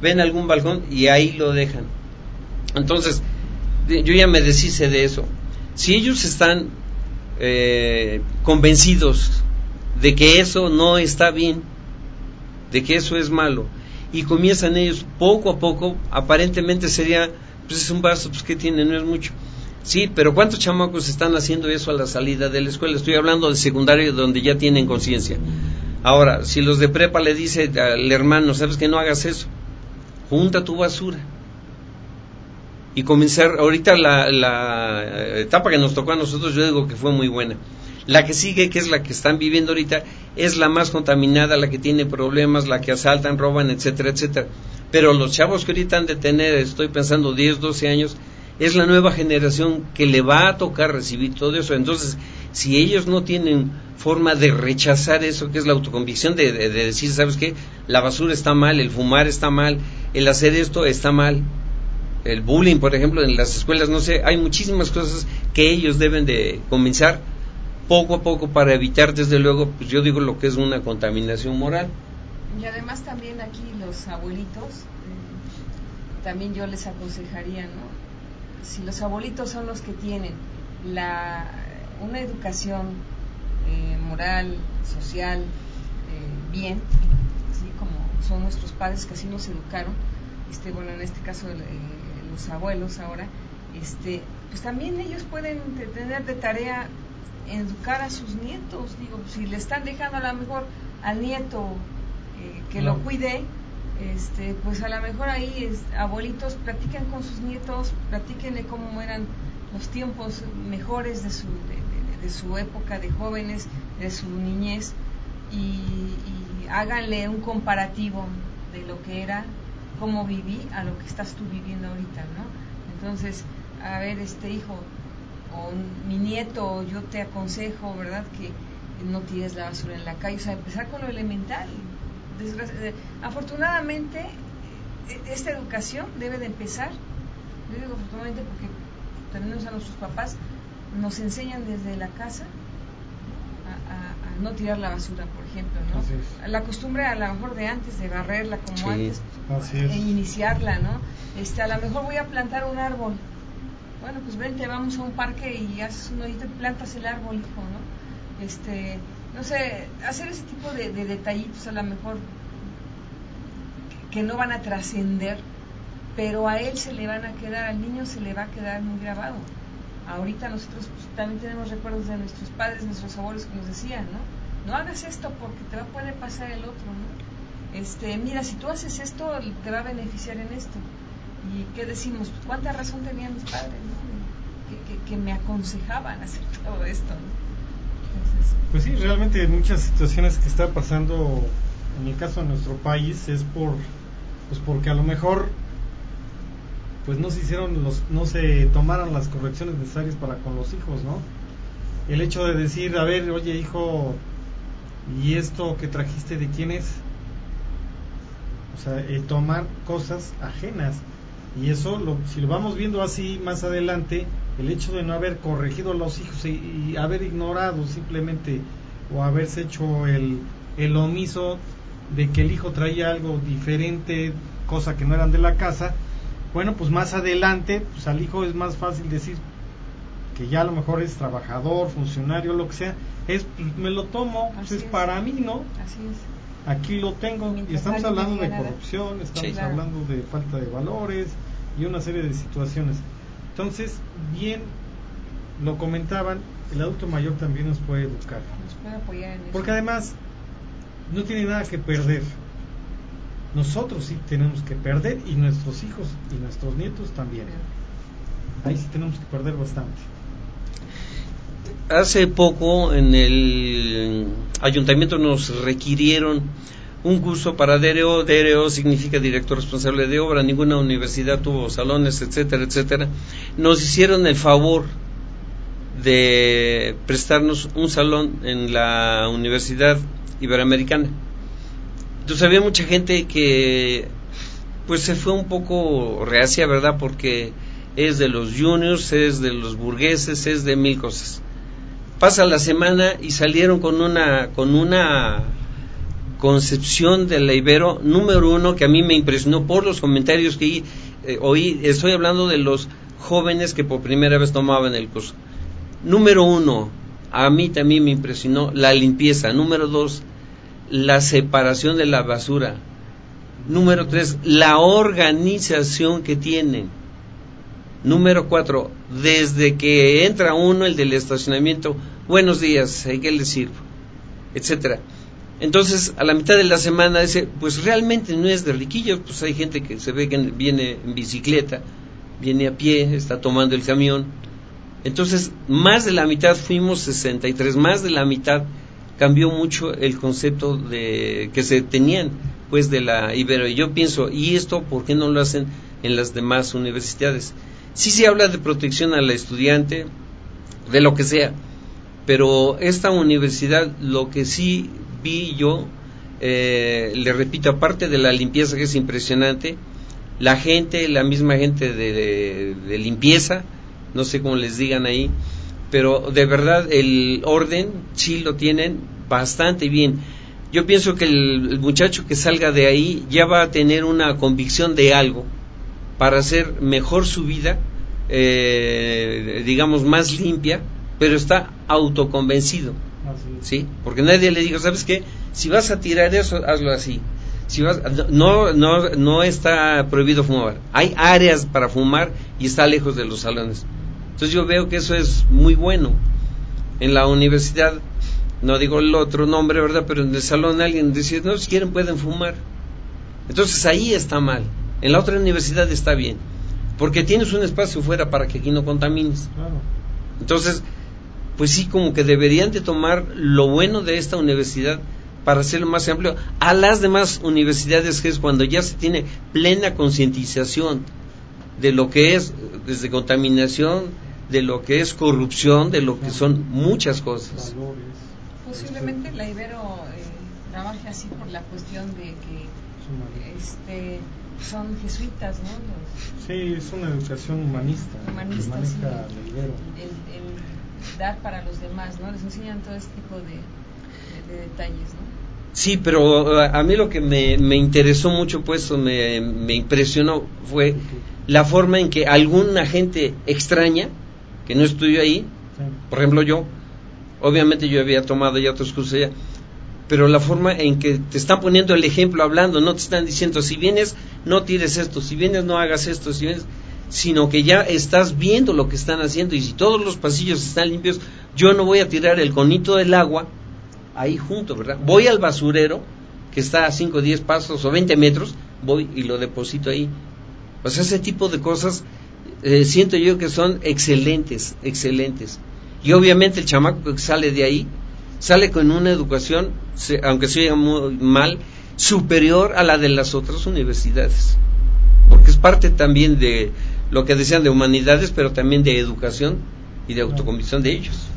Speaker 3: ven algún balcón y ahí lo dejan. Entonces, yo ya me deshice de eso. Si ellos están eh, convencidos de que eso no está bien, de que eso es malo, y comienzan ellos poco a poco, aparentemente sería, pues es un vaso, pues que tiene, no es mucho. Sí, pero ¿cuántos chamacos están haciendo eso a la salida de la escuela? Estoy hablando de secundario donde ya tienen conciencia. Ahora, si los de prepa le dice al hermano, sabes que no hagas eso, junta tu basura. Y comenzar, ahorita la, la etapa que nos tocó a nosotros, yo digo que fue muy buena. La que sigue, que es la que están viviendo ahorita, es la más contaminada, la que tiene problemas, la que asaltan, roban, etcétera, etcétera. Pero los chavos que ahorita han de tener, estoy pensando 10, 12 años, es la nueva generación que le va a tocar recibir todo eso. Entonces, si ellos no tienen forma de rechazar eso, que es la autoconvicción, de, de, decir, ¿sabes qué? La basura está mal, el fumar está mal, el hacer esto está mal, el bullying, por ejemplo, en las escuelas, no sé, hay muchísimas cosas que ellos deben de comenzar poco a poco para evitar, desde luego, pues yo digo lo que es una contaminación moral.
Speaker 4: Y además también aquí los abuelitos, eh, también yo les aconsejaría, ¿no? Si los abuelitos son los que tienen la, una educación eh, moral, social, eh, bien, así como son nuestros padres que así nos educaron, este, bueno, en este caso los abuelos ahora, este, pues también ellos pueden tener de tarea educar a sus nietos, digo, si le están dejando a lo mejor al nieto eh, que lo cuide, este, pues a lo mejor ahí es, abuelitos platiquen con sus nietos, platiquenle cómo eran los tiempos mejores de su, de, su época de jóvenes, de su niñez, y, y, háganle un comparativo de lo que era, cómo viví, a lo que estás tú viviendo ahorita, ¿no? Entonces, a ver, este hijo, o mi nieto, yo te aconsejo, ¿verdad? Que no tires la basura en la calle, o sea, empezar con lo elemental. Eh, afortunadamente, e, esta educación debe de empezar, yo digo afortunadamente porque tenemos a nuestros papás, nos enseñan desde la casa a, no tirar la basura, por ejemplo, ¿no? La costumbre a lo mejor de antes, de barrerla como antes, e iniciarla, ¿no? Este, a lo mejor voy a plantar un árbol, bueno, pues vente, vamos a un parque y haces un hoyito y plantas el árbol, hijo, ¿no? Este, no sé, hacer ese tipo de, detallitos a lo mejor que, no van a trascender, pero a él se le van a quedar, al niño se le va a quedar muy grabado. Ahorita nosotros pues, también tenemos recuerdos de nuestros padres, nuestros abuelos que nos decían, ¿no? No hagas esto porque te va a poder pasar el otro, ¿no? Este, mira, si tú haces esto, te va a beneficiar en esto. ¿Y qué decimos? ¿Cuánta razón tenían mis padres? Que, me aconsejaban hacer todo esto.
Speaker 5: Pues sí, realmente muchas situaciones que está pasando en el caso de nuestro país es por pues porque a lo mejor pues no se hicieron los no se tomaron las correcciones necesarias para con los hijos, ¿no? El hecho de decir, a ver, oye, hijo, ¿y esto que trajiste de quién es? O sea, el tomar cosas ajenas y eso, lo, si lo vamos viendo así más adelante, el hecho de no haber corregido a los hijos y, haber ignorado simplemente o haberse hecho el, el omiso de que el hijo traía algo diferente, cosa que no eran de la casa, bueno, pues más adelante, pues al hijo es más fácil decir que ya a lo mejor es trabajador, funcionario, lo que sea, es pues me lo tomo, pues es, para mí, ¿no?
Speaker 4: Así es
Speaker 5: aquí lo tengo. y estamos hablando de corrupción, estamos hablando de falta de valores y una serie de situaciones. Entonces, bien lo comentaban, el adulto mayor también nos puede educar.
Speaker 4: Nos puede apoyar en eso.
Speaker 5: Porque además no tiene nada que perder. Nosotros sí tenemos que perder y nuestros hijos y nuestros nietos también. Ahí sí tenemos que perder bastante.
Speaker 3: Hace poco en el ayuntamiento nos requirieron un curso para DRO. DRO significa director responsable de obra. Ninguna universidad tuvo salones, etcétera, etcétera. Nos hicieron el favor de prestarnos un salón en la Universidad Iberoamericana. Entonces había mucha gente que pues se fue un poco reacia, ¿verdad? Porque es de los juniors, es de los burgueses, es de mil cosas pasa la semana y salieron con una con una concepción de la Ibero número uno que a mí me impresionó por los comentarios que eh, oí. Estoy hablando de los jóvenes que por primera vez tomaban el curso. Número uno a mí también me impresionó la limpieza. Número dos la separación de la basura. Número tres la organización que tienen. Número cuatro, desde que entra uno, el del estacionamiento, buenos días, ¿qué le sirvo? Etcétera. Entonces, a la mitad de la semana dice, pues realmente no es de riquillos, pues hay gente que se ve que viene en bicicleta, viene a pie, está tomando el camión. Entonces, más de la mitad fuimos 63, más de la mitad cambió mucho el concepto de que se tenían pues de la Ibero. Y yo pienso, ¿y esto por qué no lo hacen en las demás universidades? Sí se habla de protección al estudiante, de lo que sea, pero esta universidad lo que sí vi yo, eh, le repito, aparte de la limpieza que es impresionante, la gente, la misma gente de, limpieza, no sé cómo les digan ahí, pero de verdad el orden sí lo tienen bastante bien. Yo pienso que el, muchacho que salga de ahí ya va a tener una convicción de algo para hacer mejor su vida, eh, digamos, más limpia, pero está autoconvencido. ¿Sí? Porque nadie le dijo, ¿sabes qué? Si vas a tirar eso, hazlo así. Si vas, no, no, no está prohibido fumar. Hay áreas para fumar y está lejos de los salones. Entonces yo veo que eso es muy bueno. En la universidad, no digo el otro nombre, ¿verdad? Pero en el salón alguien dice, no, si quieren pueden fumar. Entonces ahí está mal. En la otra universidad está bien. Porque tienes un espacio fuera para que aquí no contamines. Entonces, pues sí, como que deberían de tomar lo bueno de esta universidad para hacerlo más amplio a las demás universidades, que es cuando ya se tiene plena concientización de lo que es desde contaminación, de lo que es corrupción, de lo que son muchas cosas.
Speaker 4: Posiblemente la Ibero eh, trabaje así por la cuestión de que este, son jesuitas, ¿no?
Speaker 5: sí, es una educación humanista.
Speaker 4: Humanista, sí, el, dar para los demás, ¿no? Les enseñan todo este tipo de, detalles, ¿no?
Speaker 3: Sí, pero eh, a mí lo que me, me interesó mucho, pues, me, me impresionó fue la forma en que alguna gente extraña, que no estudió ahí, por ejemplo yo, obviamente yo había tomado ya otros cursos ya, pero la forma en que te están poniendo el ejemplo hablando, no te están diciendo, si vienes, no tires esto, si vienes, no hagas esto, si vienes, sino que ya estás viendo lo que están haciendo y si todos los pasillos están limpios, yo no voy a tirar el conito del agua ahí junto, ¿verdad? Voy al basurero, que está a 5 o 10 pasos o 20 metros, voy y lo deposito ahí. Pues ese tipo de cosas eh, siento yo que son excelentes, excelentes. Y obviamente el chamaco que sale de ahí sale con una educación, aunque se oiga muy mal, superior a la de las otras universidades. Porque es parte también de lo que decían de humanidades, pero también de educación y de autoconvicción de ellos.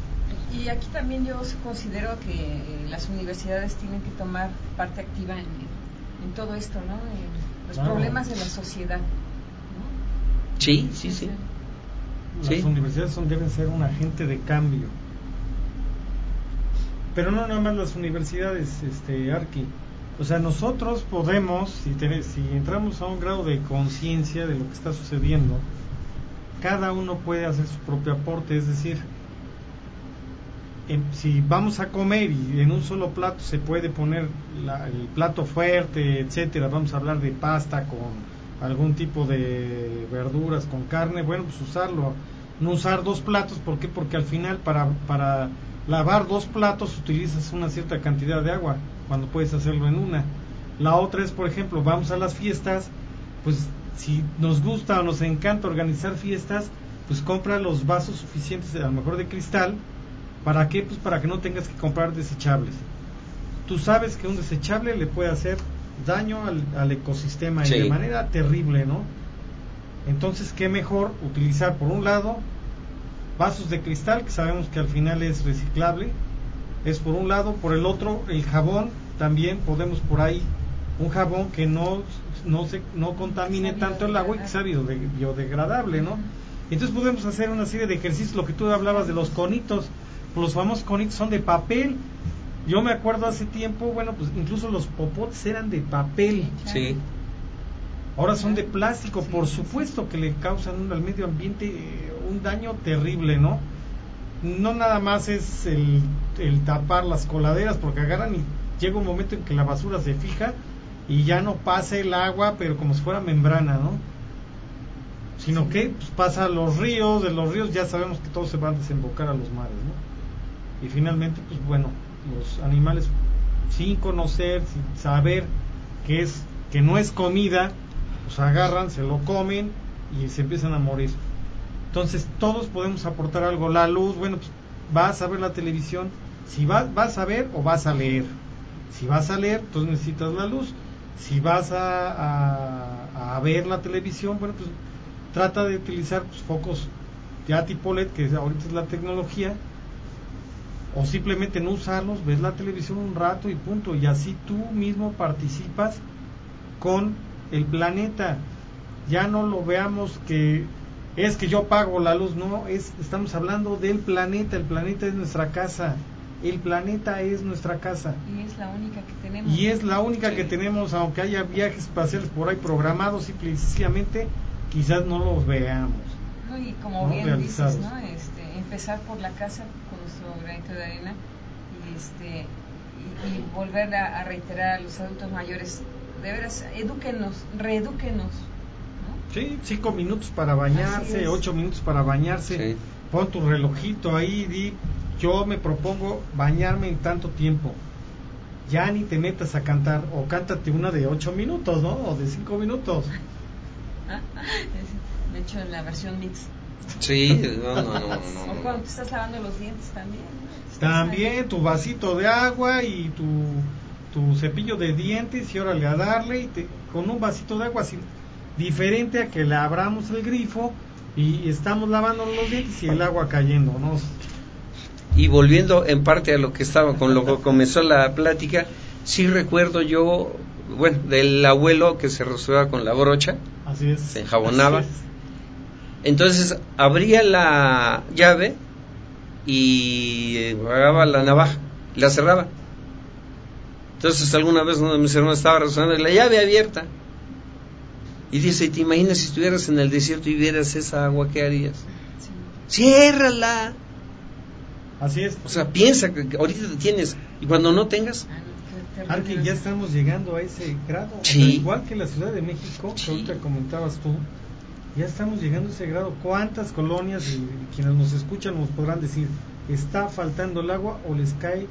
Speaker 4: Y aquí también yo considero que eh, las universidades tienen que tomar parte activa en, todo esto, ¿no? En los problemas de la sociedad.
Speaker 3: Sí, sí, sí.
Speaker 5: Las universidades son, deben ser un agente de cambio. Pero no nada más las universidades, este, Arqui. O sea, nosotros podemos, si, entramos a un grado de conciencia de lo que está sucediendo, cada uno puede hacer su propio aporte. Es decir, si vamos a comer y en un solo plato se puede poner el plato fuerte, etcétera, vamos a hablar de pasta con algún tipo de verduras con carne, bueno, pues usarlo, no usar dos platos, ¿por qué? Porque al final para, para lavar dos platos utilizas una cierta cantidad de agua, cuando puedes hacerlo en una. La otra es, por ejemplo, vamos a las fiestas, pues si nos gusta o nos encanta organizar fiestas, pues compra los vasos suficientes, a lo mejor de cristal, ¿para qué? Pues para que no tengas que comprar desechables. Tú sabes que un desechable le puede hacer daño al, ecosistema y de manera terrible, ¿no? Entonces, ¿qué mejor utilizar por un lado vasos de cristal, que sabemos que al final es reciclable, es por un lado, por el otro, el jabón, también podemos por ahí, un jabón que no, no, se, no contamine tanto el agua y que sea biodegradable, ¿no? Entonces podemos hacer una serie de ejercicios, lo que tú hablabas de los conitos, los famosos conitos son de papel, yo me acuerdo hace tiempo, bueno, pues incluso los popotes eran de papel.
Speaker 3: Sí.
Speaker 5: Ahora son de plástico, por supuesto que le causan al medio ambiente eh, un daño terrible, ¿no? No nada más es el, el tapar las coladeras, porque agarran y llega un momento en que la basura se fija y ya no pasa el agua, pero como si fuera membrana, ¿no? Sino que pues, pasa a los ríos, de los ríos ya sabemos que todos se van a desembocar a los mares, ¿no? Y finalmente, pues bueno, los animales sin conocer, sin saber que es que no es comida, pues agarran, se lo comen y se empiezan a morir. Entonces todos podemos aportar algo. La luz, bueno, pues vas a ver la televisión, si vas, vas a ver o vas a leer. Si vas a leer, entonces necesitas la luz. Si vas a, a, a ver la televisión, bueno, pues trata de utilizar pues, focos ya tipo LED, que ahorita es la tecnología, o simplemente no usarlos, ves la televisión un rato y punto, y así tú mismo participas con el planeta. Ya no lo veamos que es que yo pago la luz, no, es estamos hablando del planeta, el planeta es nuestra casa. El planeta es nuestra casa.
Speaker 4: Y es la única que tenemos.
Speaker 5: Y es la única que tenemos, aunque haya viajes espaciales por ahí programados, simple y sencillamente, quizás no los veamos.
Speaker 4: No, y como
Speaker 5: ¿no?
Speaker 4: bien
Speaker 5: Realizados.
Speaker 4: dices, ¿no? Este, empezar por la casa con nuestro granito de arena y, este, y, y volver a, a reiterar a los adultos mayores, de veras, edúquenos, reedúquenos.
Speaker 5: Sí, cinco minutos para bañarse, ocho minutos para bañarse.
Speaker 3: Sí.
Speaker 5: Pon tu relojito ahí y di, yo me propongo bañarme en tanto tiempo. Ya ni te metas a cantar, o cántate una de ocho minutos, ¿no? O de cinco minutos.
Speaker 4: De hecho, en la versión mix.
Speaker 3: Sí, no, no, no, no, no,
Speaker 4: O cuando te estás lavando los dientes también.
Speaker 5: También tu vasito de agua y tu, tu cepillo de dientes y órale a darle y te- con un vasito de agua así, diferente a que le abramos el grifo y estamos lavando los dientes y el agua cayendo, ¿no?
Speaker 3: Y volviendo en parte a lo que estaba, con lo que comenzó la plática, sí recuerdo yo, bueno, del abuelo que se rasuaba con la brocha,
Speaker 5: Así es.
Speaker 3: Se enjabonaba.
Speaker 5: Así es.
Speaker 3: entonces abría la llave y eh, agarraba la navaja, la cerraba. Entonces alguna vez uno de mis hermanos estaba razonando la llave abierta. Y dice, ¿te imaginas si estuvieras en el desierto y vieras esa agua, qué harías?
Speaker 4: Sí.
Speaker 3: Ciérrala.
Speaker 5: Así es.
Speaker 3: O sea, piensa que ahorita te tienes y cuando no tengas,
Speaker 4: Ah,
Speaker 5: Arqui, ya estamos llegando a ese grado. O
Speaker 3: Sí.
Speaker 5: sea, igual que la Ciudad de México, que ahorita comentabas tú, ya estamos llegando a ese grado. ¿Cuántas colonias y quienes nos escuchan nos podrán decir, está faltando el agua o les cae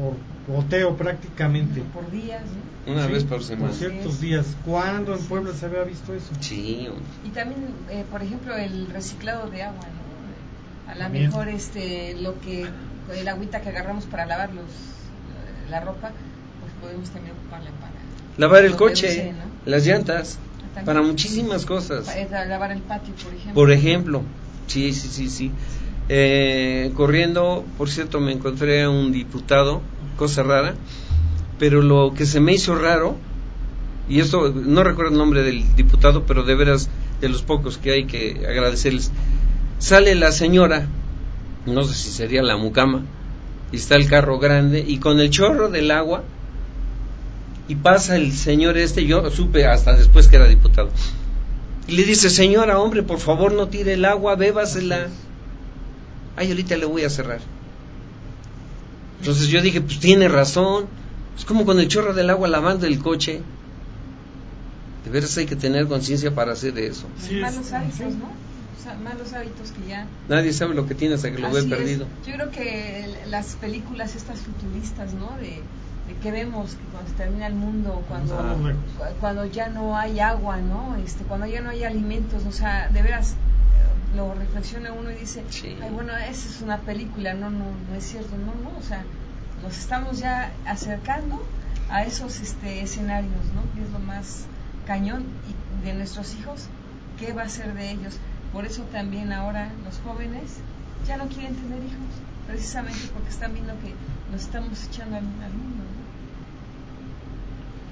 Speaker 5: por goteo prácticamente?
Speaker 4: Por días, ¿no?
Speaker 3: una
Speaker 5: Sí,
Speaker 3: vez por semana.
Speaker 5: Por ciertos días. ¿Cuándo en Puebla se había visto eso?
Speaker 3: Sí.
Speaker 4: Y también, eh, por ejemplo, el reciclado de agua, ¿no? A lo mejor este, lo que, el agüita que agarramos para lavar los, la ropa, pues podemos también ocuparla para...
Speaker 3: Lavar el coche,
Speaker 4: PVC, ¿no?
Speaker 3: las llantas,
Speaker 4: También.
Speaker 3: para muchísimas cosas.
Speaker 4: Eh, lavar el patio, por ejemplo.
Speaker 3: Por ejemplo, sí, sí, sí, sí. Eh, corriendo, por cierto, me encontré a un diputado, cosa rara, pero lo que se me hizo raro, y esto no recuerdo el nombre del diputado, pero de veras de los pocos que hay que agradecerles. Sale la señora, no sé si sería la mucama, y está el carro grande, y con el chorro del agua, y pasa el señor este, yo supe hasta después que era diputado, y le dice, señora, hombre, por favor no tire el agua, bébasela. Ay, ahorita le voy a cerrar. Entonces yo dije, pues tiene razón. Es como con el chorro del agua lavando el coche. De veras hay que tener conciencia para hacer eso.
Speaker 5: Sí,
Speaker 4: malos hábitos,
Speaker 5: sí.
Speaker 4: ¿no? O sea, malos hábitos que ya...
Speaker 3: Nadie sabe lo que tiene hasta que lo ve
Speaker 4: es.
Speaker 3: perdido.
Speaker 4: Yo creo que las películas estas futuristas, ¿no? De, de que vemos que cuando se termina el mundo, cuando, cuando ya no hay agua, ¿no? Este, cuando ya no hay alimentos, o sea, de veras lo reflexiona uno y dice,
Speaker 3: Sí.
Speaker 4: ay, bueno, esa es una película, no, no, no es cierto, no, no, o sea, nos estamos ya acercando a esos este, escenarios, ¿no? Que es lo más cañón y de nuestros hijos, ¿qué va a ser de ellos? Por eso también ahora los jóvenes ya no quieren tener hijos, precisamente porque están viendo que nos estamos echando al, al mundo,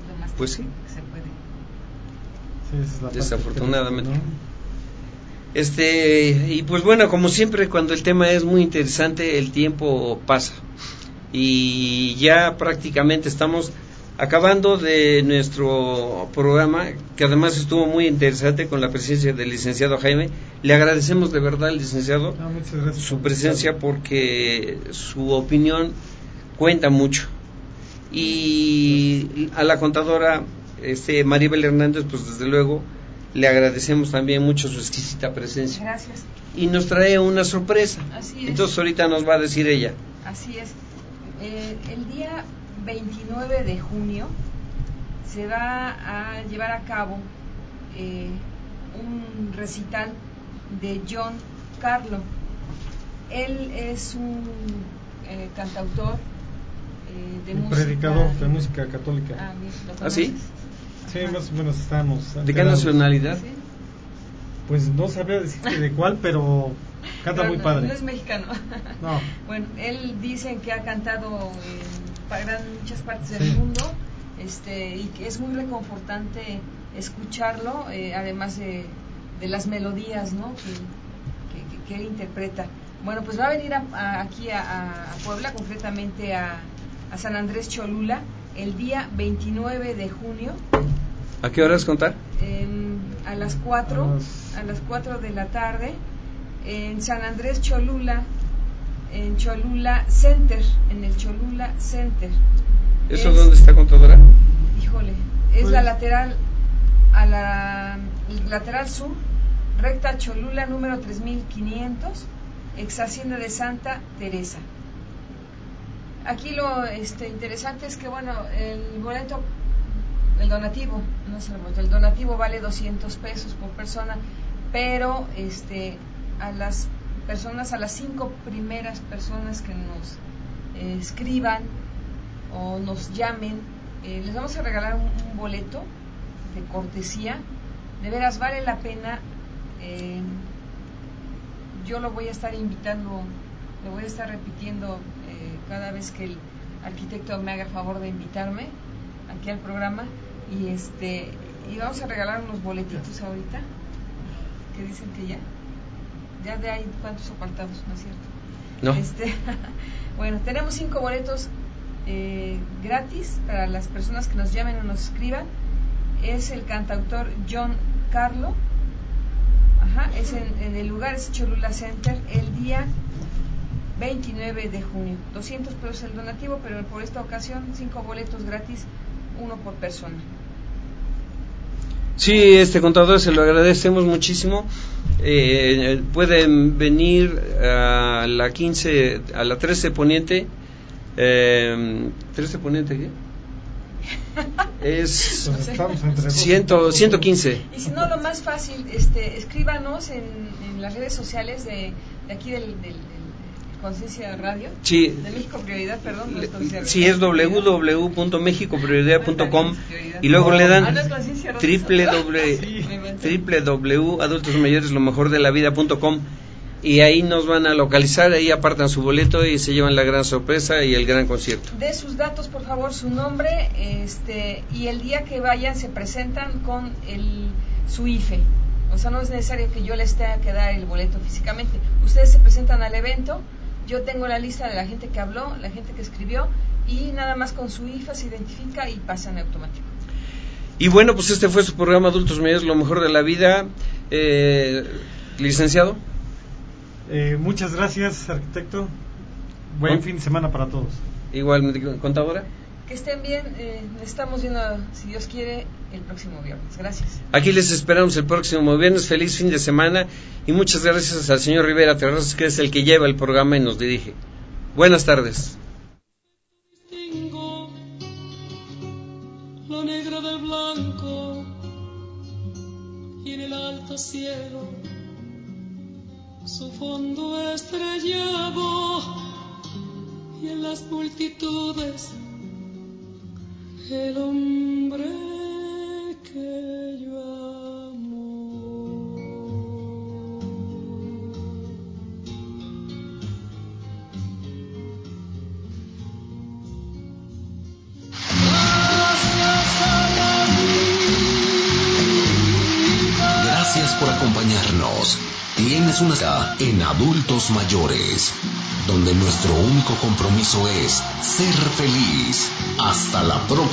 Speaker 4: ¿no? Lo más
Speaker 3: Pues sí.
Speaker 4: que se puede.
Speaker 5: Sí, esa es la parte
Speaker 3: Desafortunadamente. Este, y pues bueno, como siempre, cuando el tema es muy interesante, el tiempo pasa. Y ya prácticamente estamos acabando de nuestro programa, que además estuvo muy interesante con la presencia del licenciado Jaime. Le agradecemos de verdad al licenciado
Speaker 5: Ah, gracias
Speaker 3: su presencia porque su opinión cuenta mucho. Y a la contadora este Maribel Hernández, pues desde luego le agradecemos también mucho su exquisita presencia.
Speaker 4: Gracias.
Speaker 3: Y nos trae una sorpresa.
Speaker 4: Así es.
Speaker 3: Entonces ahorita nos va a decir ella.
Speaker 4: Así es. Eh, el día 29 de junio se va a llevar a cabo eh, un recital de John Carlo. Él es un eh, cantautor eh, de
Speaker 5: El
Speaker 4: música.
Speaker 5: predicador de música católica.
Speaker 4: Ah, bien, ¿lo
Speaker 3: ¿Ah, sí?
Speaker 5: Sí, más o menos estamos.
Speaker 3: ¿De qué nacionalidad?
Speaker 5: Pues no sabría decirte de cuál, pero canta
Speaker 4: Pero
Speaker 5: muy
Speaker 4: no-
Speaker 5: padre.
Speaker 4: No es mexicano.
Speaker 5: No.
Speaker 4: Bueno, él dicen que ha cantado en muchas partes del
Speaker 5: Sí.
Speaker 4: mundo este, y que es muy reconfortante escucharlo, eh, además de, de las melodías ¿no? que, que- que- que él interpreta. Bueno, pues va a venir a- a- aquí a, a- a Puebla, concretamente a, a San Andrés Cholula, el día 29 de junio.
Speaker 3: ¿A qué horas contar?
Speaker 4: em, a las 4
Speaker 5: A las-
Speaker 4: a las 4 de la tarde en San Andrés Cholula en Cholula Center en el Cholula Center
Speaker 3: ¿Eso
Speaker 4: Es-
Speaker 3: dónde está, contadora?
Speaker 4: híjole es
Speaker 5: Pues-
Speaker 4: la lateral a la lateral sur recta Cholula número 3500 ex hacienda de Santa Teresa aquí lo este, interesante es que bueno el boleto el donativo, no es el boleto, el donativo vale 200 pesos por persona, pero este a las personas, a las cinco primeras personas que nos eh, escriban o nos llamen, eh, les vamos a regalar un, un boleto de cortesía. De veras vale la pena. eh, yo lo voy a estar invitando, lo voy a estar repitiendo cada vez que el arquitecto me haga favor de invitarme aquí al programa. Y este y vamos a regalar unos boletitos ahorita que dicen que ya ya de ahí cuántos apartados no es cierto
Speaker 3: No.
Speaker 4: este bueno tenemos cinco boletos eh, gratis para las personas que nos llamen o nos escriban. Es el cantautor John Carlo. Ajá, es en, en el lugar es Cholula Center. El día 29 de junio 200 pesos el donativo pero por esta ocasión cinco boletos gratis uno por persona
Speaker 3: Sí, este contador, se lo agradecemos muchísimo. Eh, pueden venir a la 15, a la 13 Poniente. Eh, ¿13 Poniente qué? Es
Speaker 5: Pues estamos entre dos.
Speaker 3: 100, 115.
Speaker 4: Y si no, lo más fácil, este, escríbanos en, en las redes sociales de, de aquí del, del Conciencia Radio.
Speaker 3: Sí,
Speaker 4: De México Prioridad, perdón. no
Speaker 3: sí es www.mexicoprioridad.com y luego le dan
Speaker 4: Ah, no es Conciencia Radio.
Speaker 3: www www.adultosmayoreslomejordelavida.com y ahí nos van a localizar, ahí apartan su boleto y se llevan la gran sorpresa y el gran concierto.
Speaker 4: De sus datos, por favor, su nombre este, y el día que vayan se presentan con el, su IFE. O sea, no es necesario que yo les tenga que dar el boleto físicamente. Ustedes se presentan al evento, yo tengo la lista de la gente que habló, la gente que escribió y nada más con su IFE se identifica y pasan automático.
Speaker 3: Y bueno, pues este fue su programa Adultos Mayores, lo mejor de la vida. Eh, licenciado,
Speaker 5: Eh, muchas gracias, arquitecto. Buen
Speaker 3: ¿No?
Speaker 5: fin de semana para todos.
Speaker 3: igualmente contadora.
Speaker 4: Que estén bien, eh, estamos viendo, si Dios quiere, el próximo viernes. Gracias.
Speaker 3: Aquí les esperamos el próximo viernes. Feliz fin de semana y muchas gracias al señor Rivera Terrazas, que es el que lleva el programa y nos dirige. Buenas tardes.
Speaker 2: lo negro del blanco y en el alto cielo su fondo estrellado y en las multitudes el hombre que yo
Speaker 1: Por acompañarnos. Tienes una cita en adultos mayores, donde nuestro único compromiso es ser feliz. Hasta la próxima.